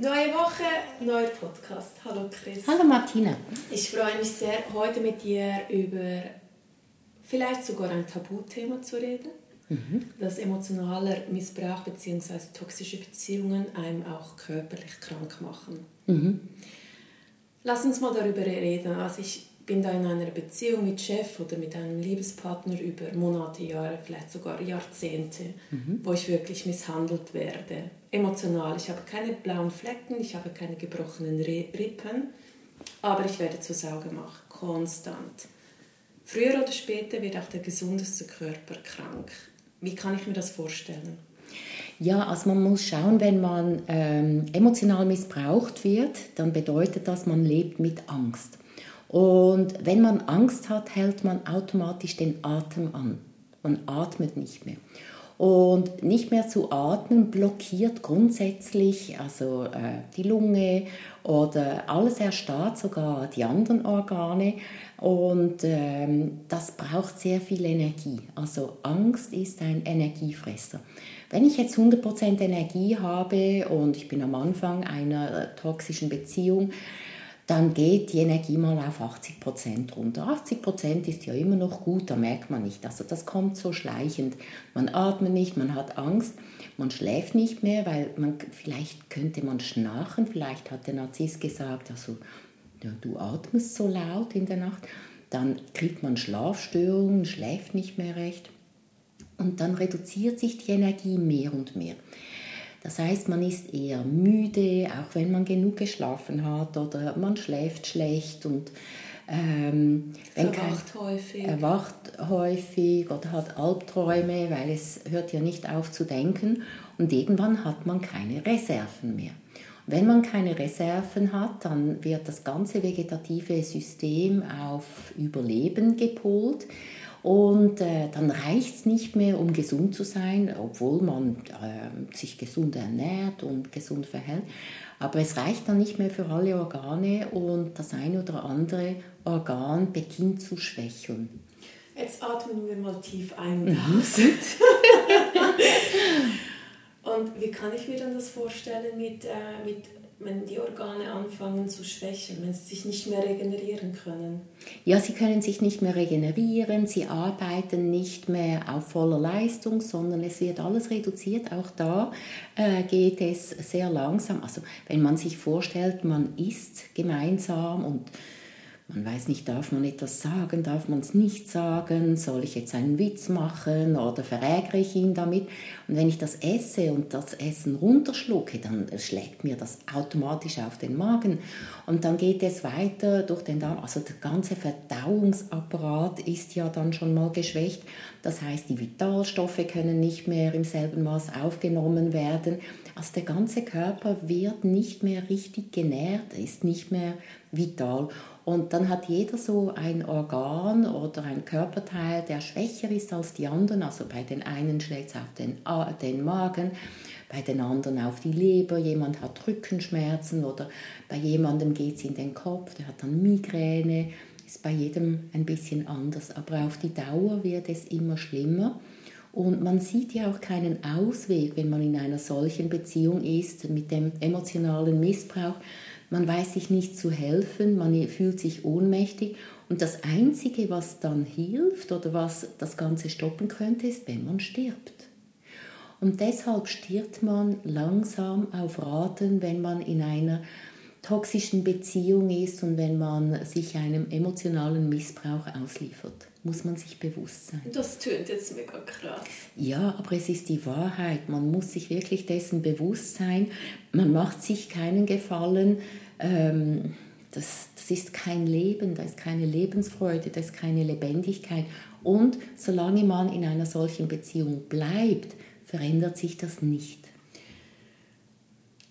Neue Woche, neuer Podcast. Hallo Chris. Hallo Martina. Ich freue mich sehr, heute mit dir über vielleicht sogar ein Tabuthema zu reden. Mhm. Dass emotionaler Missbrauch bzw. toxische Beziehungen einem auch körperlich krank machen. Mhm. Lass uns mal darüber reden. Also ich bin da in einer Beziehung mit Chef oder mit einem Liebespartner über Monate, Jahre, vielleicht sogar Jahrzehnte, mhm. wo ich wirklich misshandelt werde emotional. Ich habe keine blauen Flecken, ich habe keine gebrochenen Rippen, aber ich werde zur Sau gemacht, konstant. Früher oder später wird auch der gesundeste Körper krank. Wie kann ich mir das vorstellen? Ja, also man muss schauen, wenn man ähm, emotional missbraucht wird, dann bedeutet das, man lebt mit Angst. Und wenn man Angst hat, hält man automatisch den Atem an. Man atmet nicht mehr. Und nicht mehr zu atmen blockiert grundsätzlich also äh, die Lunge oder alles erstarrt, sogar die anderen Organe. Und ähm, das braucht sehr viel Energie. Also Angst ist ein Energiefresser. Wenn ich jetzt 100% Energie habe und ich bin am Anfang einer toxischen Beziehung, dann geht die Energie mal auf 80 Prozent runter. 80 Prozent ist ja immer noch gut, da merkt man nicht. Also das kommt so schleichend. Man atmet nicht, man hat Angst, man schläft nicht mehr, weil man vielleicht könnte man schnarchen. Vielleicht hat der Narzisst gesagt, also ja, du atmest so laut in der Nacht. Dann kriegt man Schlafstörungen, schläft nicht mehr recht. Und dann reduziert sich die Energie mehr und mehr. Das heißt, man ist eher müde, auch wenn man genug geschlafen hat oder man schläft schlecht und ähm, erwacht häufig. Erwacht häufig oder hat Albträume, weil es hört ja nicht auf zu denken und irgendwann hat man keine Reserven mehr. Wenn man keine Reserven hat, dann wird das ganze vegetative System auf Überleben gepolt. Und äh, dann reicht es nicht mehr, um gesund zu sein, obwohl man äh, sich gesund ernährt und gesund verhält. Aber es reicht dann nicht mehr für alle Organe und das eine oder andere Organ beginnt zu schwächeln. Jetzt atmen wir mal tief ein und aus. und wie kann ich mir dann das vorstellen mit, äh, mit wenn die Organe anfangen zu schwächen, wenn sie sich nicht mehr regenerieren können? Ja, sie können sich nicht mehr regenerieren, sie arbeiten nicht mehr auf voller Leistung, sondern es wird alles reduziert. Auch da äh, geht es sehr langsam. Also wenn man sich vorstellt, man isst gemeinsam und man weiß nicht, darf man etwas sagen, darf man es nicht sagen, soll ich jetzt einen Witz machen oder verärgere ich ihn damit? Und wenn ich das esse und das Essen runterschlucke, dann schlägt mir das automatisch auf den Magen. Und dann geht es weiter durch den Darm. Also der ganze Verdauungsapparat ist ja dann schon mal geschwächt. Das heißt, die Vitalstoffe können nicht mehr im selben Maß aufgenommen werden. Also der ganze Körper wird nicht mehr richtig genährt, ist nicht mehr vital. Und dann hat jeder so ein Organ oder ein Körperteil, der schwächer ist als die anderen. Also bei den einen schlägt es auf den, den Magen, bei den anderen auf die Leber. Jemand hat Rückenschmerzen oder bei jemandem geht es in den Kopf, der hat dann Migräne. Ist bei jedem ein bisschen anders. Aber auf die Dauer wird es immer schlimmer. Und man sieht ja auch keinen Ausweg, wenn man in einer solchen Beziehung ist, mit dem emotionalen Missbrauch man weiß sich nicht zu helfen, man fühlt sich ohnmächtig und das Einzige, was dann hilft oder was das Ganze stoppen könnte, ist, wenn man stirbt. Und deshalb stirbt man langsam auf Raten, wenn man in einer toxischen Beziehung ist und wenn man sich einem emotionalen Missbrauch ausliefert, muss man sich bewusst sein. Das tönt jetzt mega krass. Ja, aber es ist die Wahrheit. Man muss sich wirklich dessen bewusst sein. Man macht sich keinen Gefallen. Ähm, das, das ist kein Leben, da ist keine Lebensfreude, da ist keine Lebendigkeit. Und solange man in einer solchen Beziehung bleibt, verändert sich das nicht.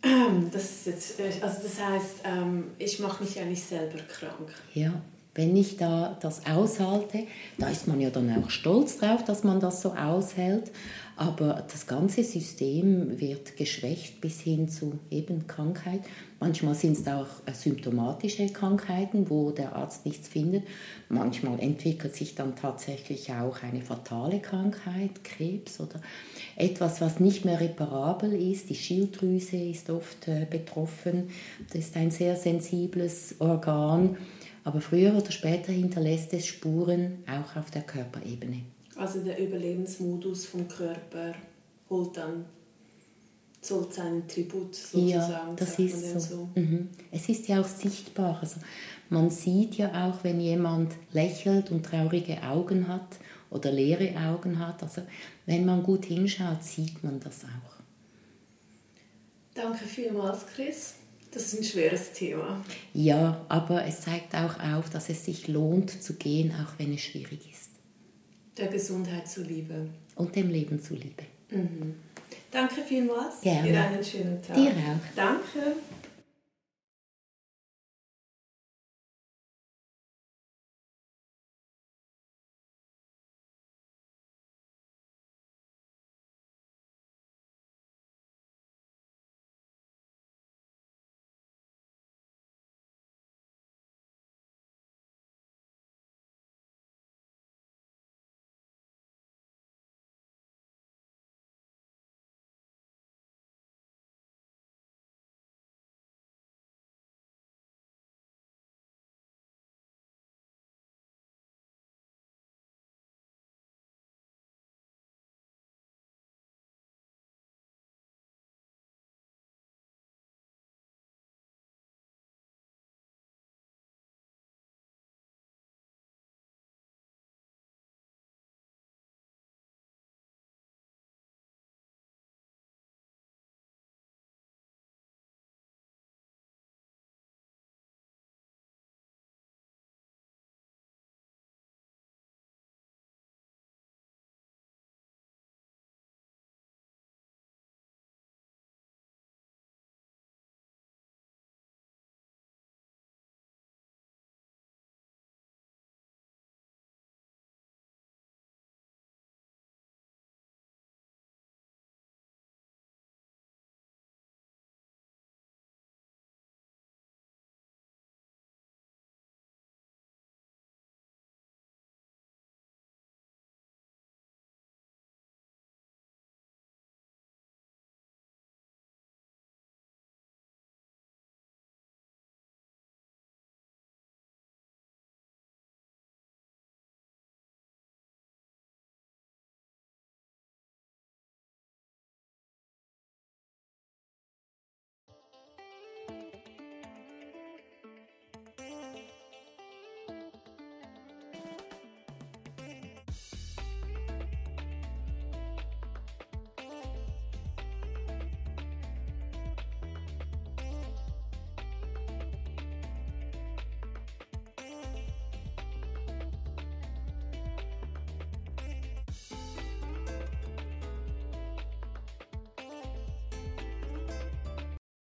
Äh, Ähm, das, ist jetzt, äh, also das heißt, ähm, ich mache mich eigentlich selber krank. Ja, wenn ich da das aushalte, da ist man ja dann auch stolz drauf, dass man das so aushält. Aber das ganze System wird geschwächt bis hin zu eben Krankheit. Manchmal sind es auch symptomatische Krankheiten, wo der Arzt nichts findet. Manchmal entwickelt sich dann tatsächlich auch eine fatale Krankheit, Krebs oder etwas, was nicht mehr reparabel ist. Die Schilddrüse ist oft äh, betroffen. Das ist ein sehr sensibles Organ. Aber früher oder später hinterlässt es Spuren auch auf der Körperebene. Also der Überlebensmodus vom Körper holt dann zollt seinen Tribut sozusagen. Ja, das ist so. so. Mhm. Es ist ja auch sichtbar. Also man sieht ja auch, wenn jemand lächelt und traurige Augen hat oder leere Augen hat. Also wenn man gut hinschaut, sieht man das auch. Danke vielmals, Chris. Das ist ein schweres Thema. Ja, aber es zeigt auch auf, dass es sich lohnt zu gehen, auch wenn es schwierig ist. Der Gesundheit zuliebe. Und dem Leben zuliebe. Mhm. Danke vielmals. Gerne. Dir einen schönen Tag. Dir auch. Danke.